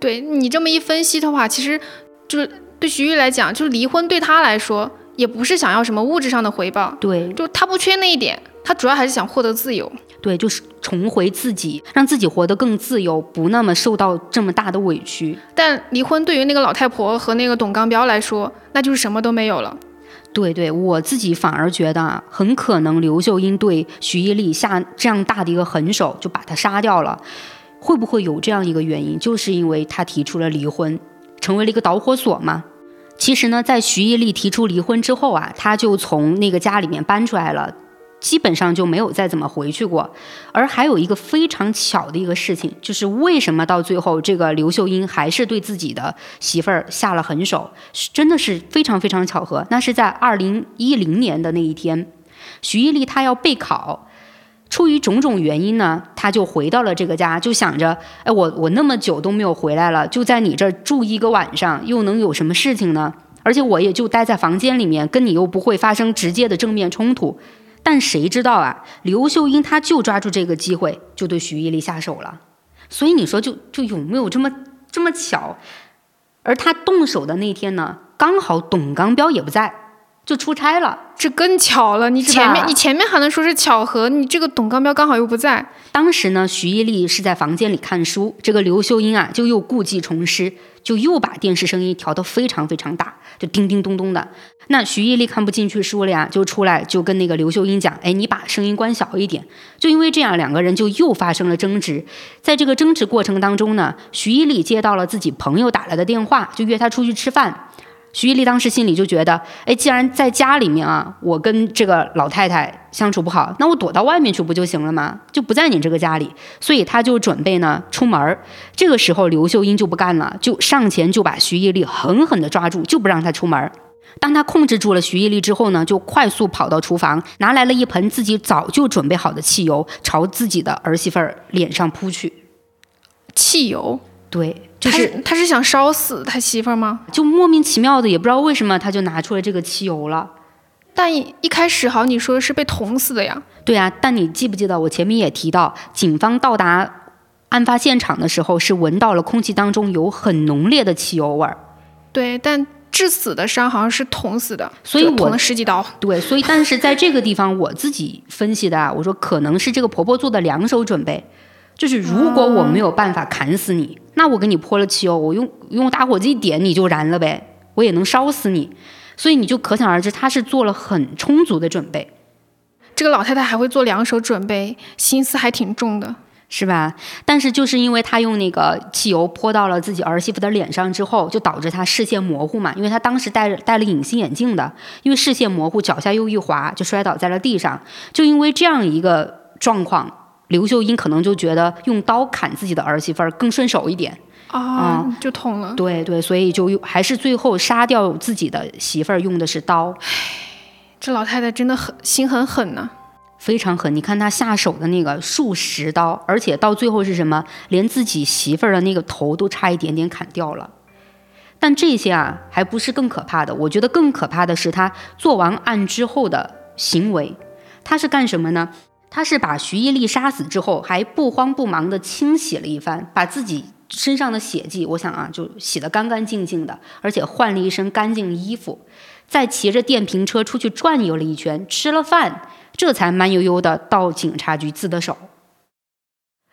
对你这么一分析的话，其实就是对徐玉来讲，就是离婚对他来说也不是想要什么物质上的回报，对就他不缺那一点，他主要还是想获得自由。对，就是重回自己，让自己活得更自由，不那么受到这么大的委屈。但离婚对于那个老太婆和那个董刚彪来说，那就是什么都没有了。对对，我自己反而觉得啊，很可能刘秀英对徐艺丽下这样大的一个狠手，就把她杀掉了。会不会有这样一个原因，就是因为她提出了离婚，成为了一个导火索嘛？其实呢，在徐艺丽提出离婚之后啊，她就从那个家里面搬出来了。基本上就没有再怎么回去过，而还有一个非常巧的一个事情，就是为什么到最后这个刘秀英还是对自己的媳妇儿下了狠手，真的是非常非常巧合。那是在二零一零年的那一天，徐一丽她要备考，出于种种原因呢，她就回到了这个家，就想着，哎，我我那么久都没有回来了，就在你这儿住一个晚上，又能有什么事情呢？而且我也就待在房间里面，跟你又不会发生直接的正面冲突。但谁知道啊？刘秀英她就抓住这个机会，就对徐一丽下手了。所以你说，就就有没有这么这么巧？而他动手的那天呢，刚好董刚彪也不在，就出差了。这更巧了，你前面你前面还能说是巧合，你这个董刚彪刚好又不在。当时呢，徐一丽是在房间里看书，这个刘秀英啊，就又故技重施，就又把电视声音调得非常非常大，就叮叮咚咚的。那徐艺丽看不进去书了呀，就出来就跟那个刘秀英讲：“哎，你把声音关小一点。”就因为这样，两个人就又发生了争执。在这个争执过程当中呢，徐艺丽接到了自己朋友打来的电话，就约他出去吃饭。徐一丽当时心里就觉得，哎，既然在家里面啊，我跟这个老太太相处不好，那我躲到外面去不就行了吗？就不在你这个家里，所以他就准备呢出门儿。这个时候，刘秀英就不干了，就上前就把徐一丽狠狠地抓住，就不让他出门儿。当他控制住了徐一丽之后呢，就快速跑到厨房，拿来了一盆自己早就准备好的汽油，朝自己的儿媳妇儿脸上扑去。汽油。对，就是他是想烧死他媳妇儿吗？就莫名其妙的，也不知道为什么，他就拿出了这个汽油了。但一开始好，你说的是被捅死的呀？对啊，但你记不记得我前面也提到，警方到达案发现场的时候，是闻到了空气当中有很浓烈的汽油味儿。对，但致死的伤好像是捅死的，所以我捅了十几刀。对，所以但是在这个地方，我自己分析的啊，我说可能是这个婆婆做的两手准备。就是如果我没有办法砍死你，那我给你泼了汽油，我用用打火机一点你就燃了呗，我也能烧死你。所以你就可想而知，他是做了很充足的准备。这个老太太还会做两手准备，心思还挺重的，是吧？但是就是因为她用那个汽油泼到了自己儿媳妇的脸上之后，就导致她视线模糊嘛。因为她当时戴着戴了隐形眼镜的，因为视线模糊，脚下又一滑，就摔倒在了地上。就因为这样一个状况。刘秀英可能就觉得用刀砍自己的儿媳妇儿更顺手一点啊，就捅了。对对，所以就用还是最后杀掉自己的媳妇儿用的是刀。唉，这老太太真的很心很狠呢，非常狠。你看她下手的那个数十刀，而且到最后是什么？连自己媳妇儿的那个头都差一点点砍掉了。但这些啊，还不是更可怕的。我觉得更可怕的是她做完案之后的行为。她是干什么呢？他是把徐一丽杀死之后，还不慌不忙地清洗了一番，把自己身上的血迹，我想啊，就洗得干干净净的，而且换了一身干净衣服，再骑着电瓶车出去转悠了一圈，吃了饭，这才慢悠悠地到警察局自的首。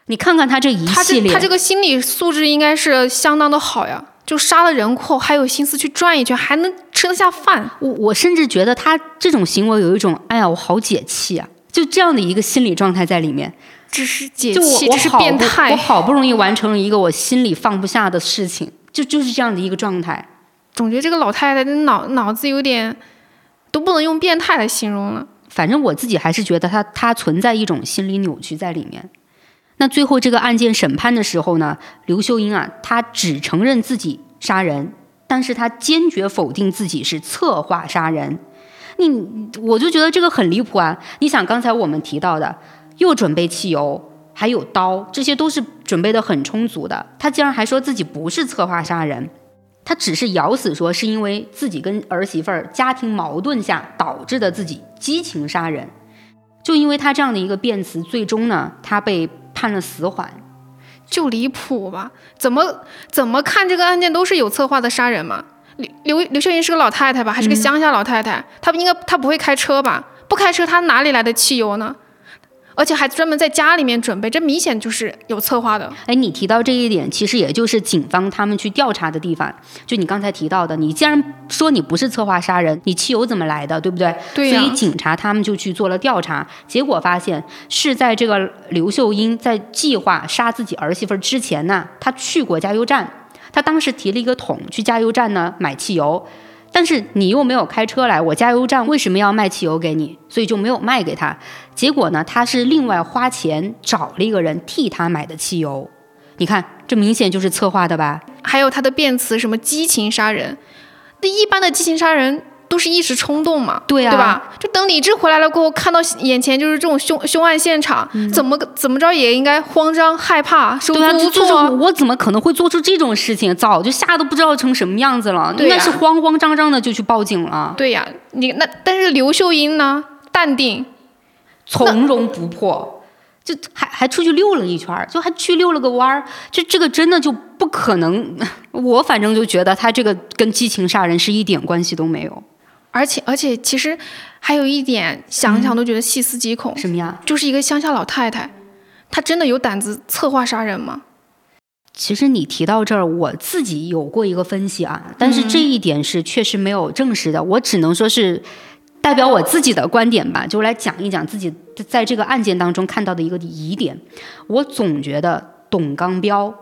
你看看他这一系列，他这个心理素质应该是相当的好呀，就杀了人后还有心思去转一圈，还能吃得下饭。我我甚至觉得他这种行为有一种，哎呀，我好解气啊。就这样的一个心理状态在里面，这是解气，这是变态。我好不容易完成了一个我心里放不下的事情，就就是这样的一个状态。总觉得这个老太太的脑脑子有点，都不能用变态来形容了。反正我自己还是觉得她她存在一种心理扭曲在里面。那最后这个案件审判的时候呢，刘秀英啊，她只承认自己杀人，但是她坚决否定自己是策划杀人。你我就觉得这个很离谱啊！你想刚才我们提到的，又准备汽油，还有刀，这些都是准备的很充足的。他竟然还说自己不是策划杀人，他只是咬死说是因为自己跟儿媳妇儿家庭矛盾下导致的自己激情杀人。就因为他这样的一个辩词，最终呢，他被判了死缓，就离谱吧？怎么怎么看这个案件都是有策划的杀人嘛？刘刘刘秀英是个老太太吧，还是个乡下老太太？她应该她不会开车吧？不开车，她哪里来的汽油呢？而且还专门在家里面准备，这明显就是有策划的。哎，你提到这一点，其实也就是警方他们去调查的地方。就你刚才提到的，你既然说你不是策划杀人，你汽油怎么来的，对不对？对所以警察他们就去做了调查，结果发现是在这个刘秀英在计划杀自己儿媳妇之前呢，她去过加油站，他当时提了一个桶去加油站呢买汽油。但是你又没有开车来，我加油站为什么要卖汽油给你？所以就没有卖给他。结果呢，他是另外花钱找了一个人替他买的汽油。你看，这明显就是策划的吧？还有他的辩词，什么激情杀人？那一般的激情杀人。都是一时冲动嘛，对啊，对吧？就等理智回来了过后，看到眼前就是这种凶凶案现场，怎么怎么着也应该慌张害怕，手足无措。我怎么可能会做出这种事情？早就吓得不知道成什么样子了，应该是慌慌张张的就去报警了。对呀，你那但是刘秀英呢，淡定，从容不迫，就还还出去溜了一圈，就还去溜了个弯儿。就这个真的就不可能，(laughs) 我反正就觉得他这个跟激情杀人是一点关系都没有。而且而且，其实还有一点，想想都觉得细思极恐。什么呀？就是一个乡下老太太，她真的有胆子策划杀人吗？其实你提到这儿，我自己有过一个分析啊，但是这一点是确实没有证实的。我只能说是代表我自己的观点吧，就来讲一讲自己在这个案件当中看到的一个疑点。我总觉得董刚彪。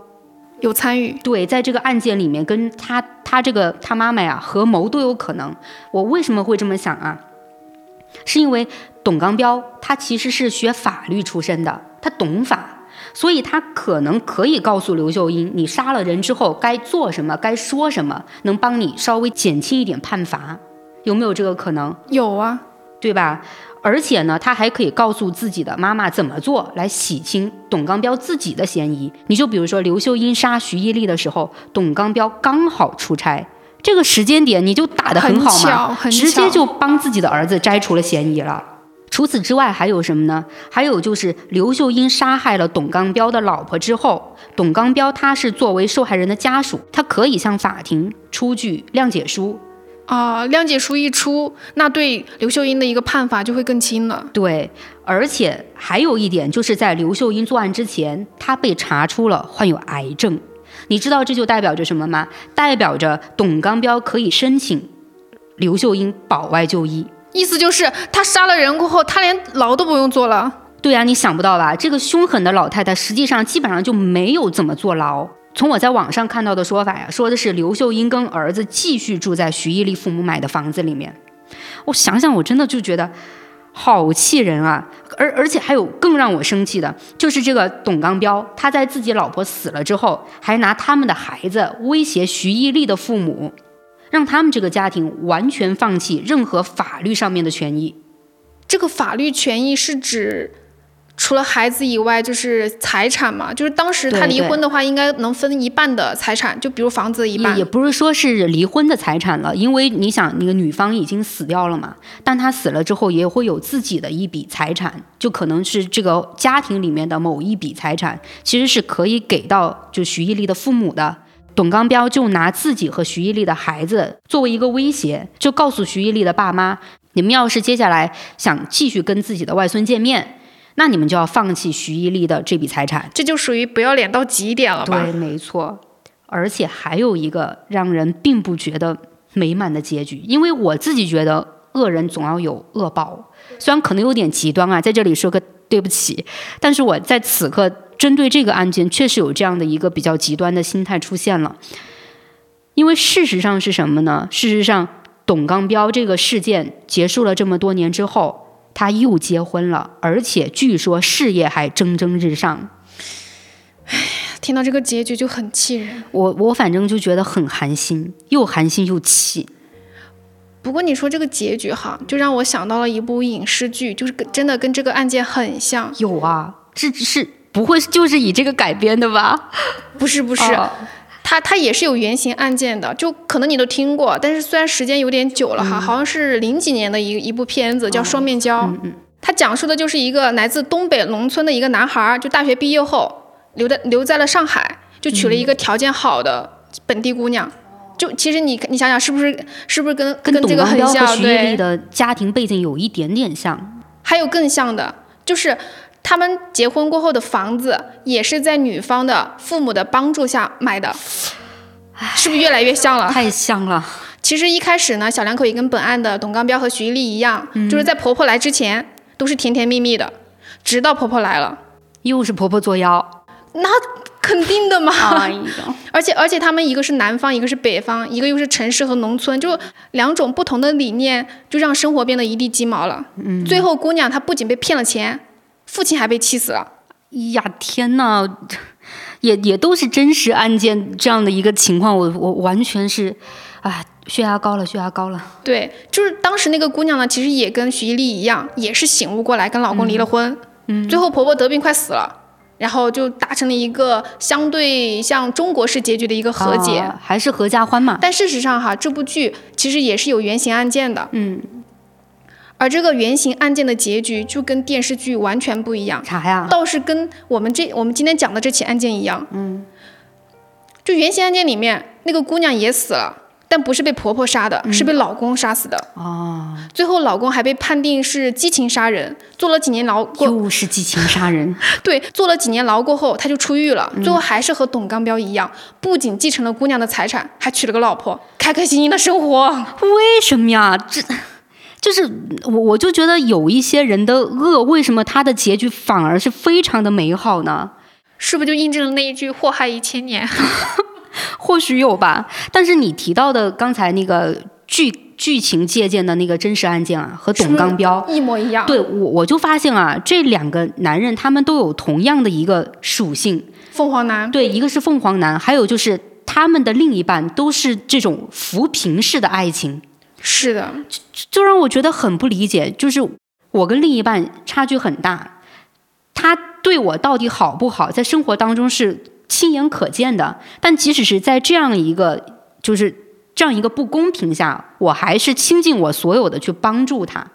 有参与，对，在这个案件里面，跟他他这个他妈妈呀合谋都有可能。我为什么会这么想啊？是因为董刚彪他其实是学法律出身的，他懂法，所以他可能可以告诉刘秀英，你杀了人之后该做什么，该说什么，能帮你稍微减轻一点判罚，有没有这个可能？有啊，对吧？而且呢，他还可以告诉自己的妈妈怎么做来洗清董刚彪自己的嫌疑。你就比如说刘秀英杀徐一丽的时候，董刚彪刚好出差，这个时间点你就打得很好嘛，直接就帮自己的儿子摘除了嫌疑了。除此之外还有什么呢？还有就是刘秀英杀害了董刚彪的老婆之后，董刚彪他是作为受害人的家属，他可以向法庭出具谅解书。啊，谅解书一出，那对刘秀英的一个判罚就会更轻了。对，而且还有一点，就是在刘秀英作案之前，她被查出了患有癌症。你知道这就代表着什么吗？代表着董刚彪可以申请刘秀英保外就医。意思就是他杀了人过后，他连牢都不用坐了。对呀，你想不到吧？这个凶狠的老太太实际上基本上就没有怎么坐牢。从我在网上看到的说法呀，说的是刘秀英跟儿子继续住在徐一丽父母买的房子里面。我想想，我真的就觉得好气人啊！而而且还有更让我生气的，就是这个董刚彪，他在自己老婆死了之后，还拿他们的孩子威胁徐一丽的父母，让他们这个家庭完全放弃任何法律上面的权益。这个法律权益是指？除了孩子以外，就是财产嘛，就是当时他离婚的话，应该能分一半的财产，就比如房子的一半。也不是说是离婚的财产了，因为你想，那个女方已经死掉了嘛，但她死了之后也会有自己的一笔财产，就可能是这个家庭里面的某一笔财产，其实是可以给到就徐艺丽的父母的。董刚彪就拿自己和徐艺丽的孩子作为一个威胁，就告诉徐艺丽的爸妈，你们要是接下来想继续跟自己的外孙见面。那你们就要放弃徐一丽的这笔财产，这就属于不要脸到极点了吧？对，没错。而且还有一个让人并不觉得美满的结局，因为我自己觉得恶人总要有恶报，虽然可能有点极端啊，在这里说个对不起，但是我在此刻针对这个案件，确实有这样的一个比较极端的心态出现了。因为事实上是什么呢？事实上，董刚彪这个事件结束了这么多年之后。他又结婚了，而且据说事业还蒸蒸日上。哎呀，听到这个结局就很气人。我我反正就觉得很寒心，又寒心又气。不过你说这个结局哈，就让我想到了一部影视剧，就是跟真的跟这个案件很像。有啊，是是不会就是以这个改编的吧？不是不是。它它也是有原型案件的，就可能你都听过，但是虽然时间有点久了哈，好像是零几年的一一部片子叫《双面胶》，它讲述的就是一个来自东北农村的一个男孩，就大学毕业后留在留在了上海，就娶了一个条件好的本地姑娘，就其实你你想想，是不是是不是跟跟董这个很像？对丽，的家庭背景有一点点像。还有更像的，就是他们结婚过后的房子也是在女方的父母的帮助下买的，是不是越来越像了？太像了，其实一开始呢，小两口也跟本案的董刚彪和徐艺丽一样，就是在婆婆来之前都是甜甜蜜蜜的，直到婆婆来了，又是婆婆作妖。那肯定的嘛。哎呀，(laughs) 而且而且他们一个是南方，一个是北方，一个又是城市和农村，就两种不同的理念，就让生活变得一地鸡毛了。嗯，最后姑娘她不仅被骗了钱，父亲还被气死了。呀天呐，也也都是真实案件这样的一个情况，我我完全是，啊，血压高了，血压高了。对，就是当时那个姑娘呢，其实也跟徐一丽一样，也是醒悟过来，跟老公离了婚。嗯，最后婆婆得病快死了，然后就达成了一个相对像中国式结局的一个和解。啊还是合家欢嘛。但事实上哈，这部剧其实也是有原型案件的。嗯，而这个原型案件的结局就跟电视剧完全不一样，啥呀？倒是跟我们这我们今天讲的这起案件一样。嗯，就原型案件里面那个姑娘也死了。但不是被婆婆杀的，是被老公杀死的。哦，最后老公还被判定是激情杀人，坐了几年牢过，又是激情杀人。(laughs) 对，坐了几年牢过后他就出狱了。最后还是和董刚彪一样，不仅继承了姑娘的财产，还娶了个老婆，开开心心的生活。为什么呀？这就是我，我就觉得有一些人的恶，为什么他的结局反而是非常的美好呢？是不是就印证了那一句“祸害一千年”？(laughs) 或许有吧，但是你提到的刚才那个剧剧情借鉴的那个真实案件啊，和董刚彪一模一样。对我我就发现啊，这两个男人他们都有同样的一个属性，凤凰男。对，一个是凤凰男，还有就是他们的另一半都是这种扶贫式的爱情，是的，就就让我觉得很不理解，就是我跟另一半差距很大，他对我到底好不好，在生活当中是。亲眼可见的，但即使是在这样一个就是这样一个不公平下，我还是倾尽我所有的去帮助他。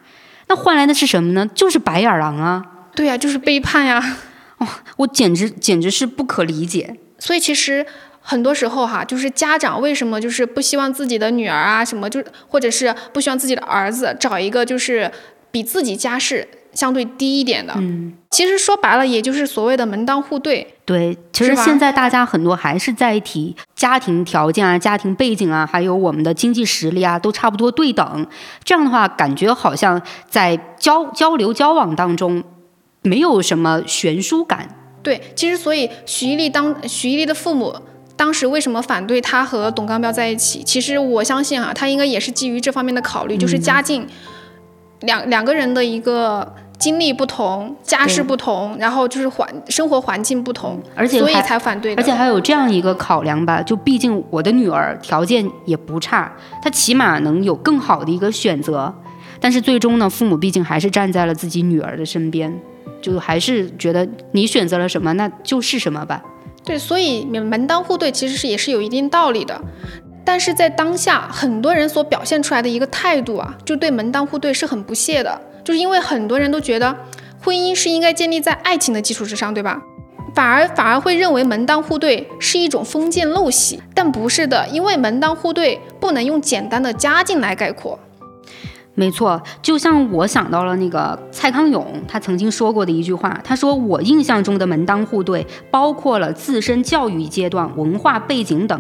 那换来的是什么呢？就是白眼狼啊！对呀、就是背叛呀！哦，我简直简直是不可理解。所以其实很多时候哈，就是家长为什么就是不希望自己的女儿啊什么，就是或者是不希望自己的儿子找一个就是比自己家世相对低一点的。嗯，其实说白了，也就是所谓的门当户对。对，其实现在大家很多还是在提家庭条件啊、家庭背景啊，还有我们的经济实力啊，都差不多对等。这样的话，感觉好像在交交流交往当中没有什么悬殊感。对，其实所以徐一丽当徐一丽的父母当时为什么反对他和董刚彪在一起？其实我相信哈、他应该也是基于这方面的考虑，就是家境两两个人的一个经历不同，家世不同，然后就是环生活环境不同，所以而且还才反对的。而且还有这样一个考量吧，就毕竟我的女儿条件也不差，她起码能有更好的一个选择。但是最终呢，父母毕竟还是站在了自己女儿的身边，就还是觉得你选择了什么，那就是什么吧。对，所以门当户对其实是也是有一定道理的。但是在当下，很多人所表现出来的一个态度啊，就对门当户对是很不屑的，就是因为很多人都觉得婚姻是应该建立在爱情的基础之上，对吧？反而反而会认为门当户对是一种封建陋习，但不是的，因为门当户对不能用简单的家境来概括。没错，就像我想到了那个蔡康永，他曾经说过的一句话，他说：“我印象中的门当户对，包括了自身教育阶段、文化背景等，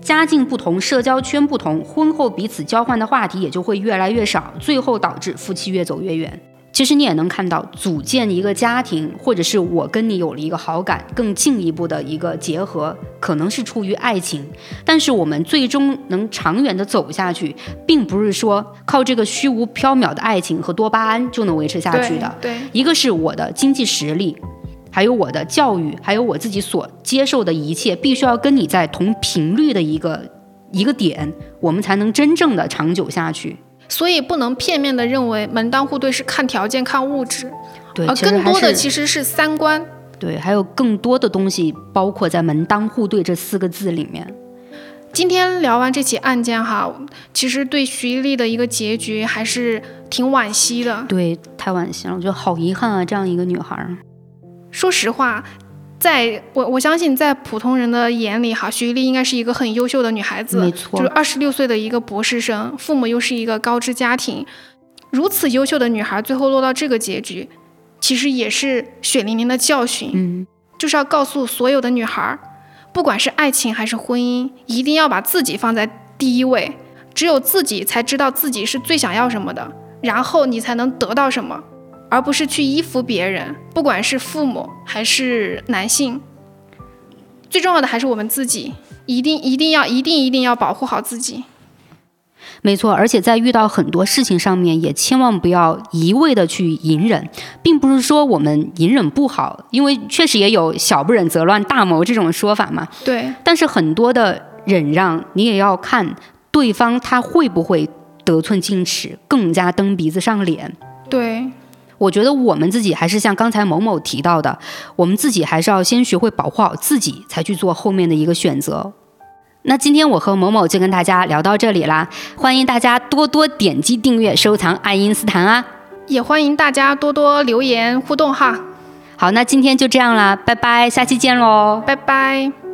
家境不同、社交圈不同，婚后彼此交换的话题也就会越来越少，最后导致夫妻越走越远。”其实你也能看到，组建一个家庭，或者是我跟你有了一个好感，更进一步的一个结合，可能是出于爱情。但是我们最终能长远的走下去，并不是说靠这个虚无缥缈的爱情和多巴胺就能维持下去的。对，对一个是我的经济实力，还有我的教育，还有我自己所接受的一切，必须要跟你在同频率的一个一个点，我们才能真正的长久下去。所以不能片面的认为门当户对是看条件、看物质，对，而更多的其实是三观。对，还有更多的东西包括在“门当户对”这四个字里面。今天聊完这起案件哈，其实对徐一丽的一个结局还是挺惋惜的。对，太惋惜了，我觉得好遗憾啊，这样一个女孩儿。说实话，在我我相信，在普通人的眼里，哈，徐一丽应该是一个很优秀的女孩子，没错。就是二十六岁的一个博士生，父母又是一个高知家庭，如此优秀的女孩，最后落到这个结局，其实也是血淋淋的教训，嗯，就是要告诉所有的女孩，不管是爱情还是婚姻，一定要把自己放在第一位，只有自己才知道自己是最想要什么的，然后你才能得到什么。而不是去依附别人，不管是父母还是男性，最重要的还是我们自己，一定一定要一定一定要保护好自己。没错，而且在遇到很多事情上面，也千万不要一味的去隐忍，并不是说我们隐忍不好，因为确实也有小不忍则乱大谋这种说法嘛。对，但是很多的忍让，你也要看对方他会不会得寸进尺，更加蹬鼻子上脸。对，我觉得我们自己还是像刚才某某提到的，我们自己还是要先学会保护好自己，才去做后面的一个选择。那今天我和某某就跟大家聊到这里啦，欢迎大家多多点击订阅、收藏爱因斯坦啊！也欢迎大家多多留言互动哈，好，那今天就这样啦，拜拜，下期见喽！拜拜。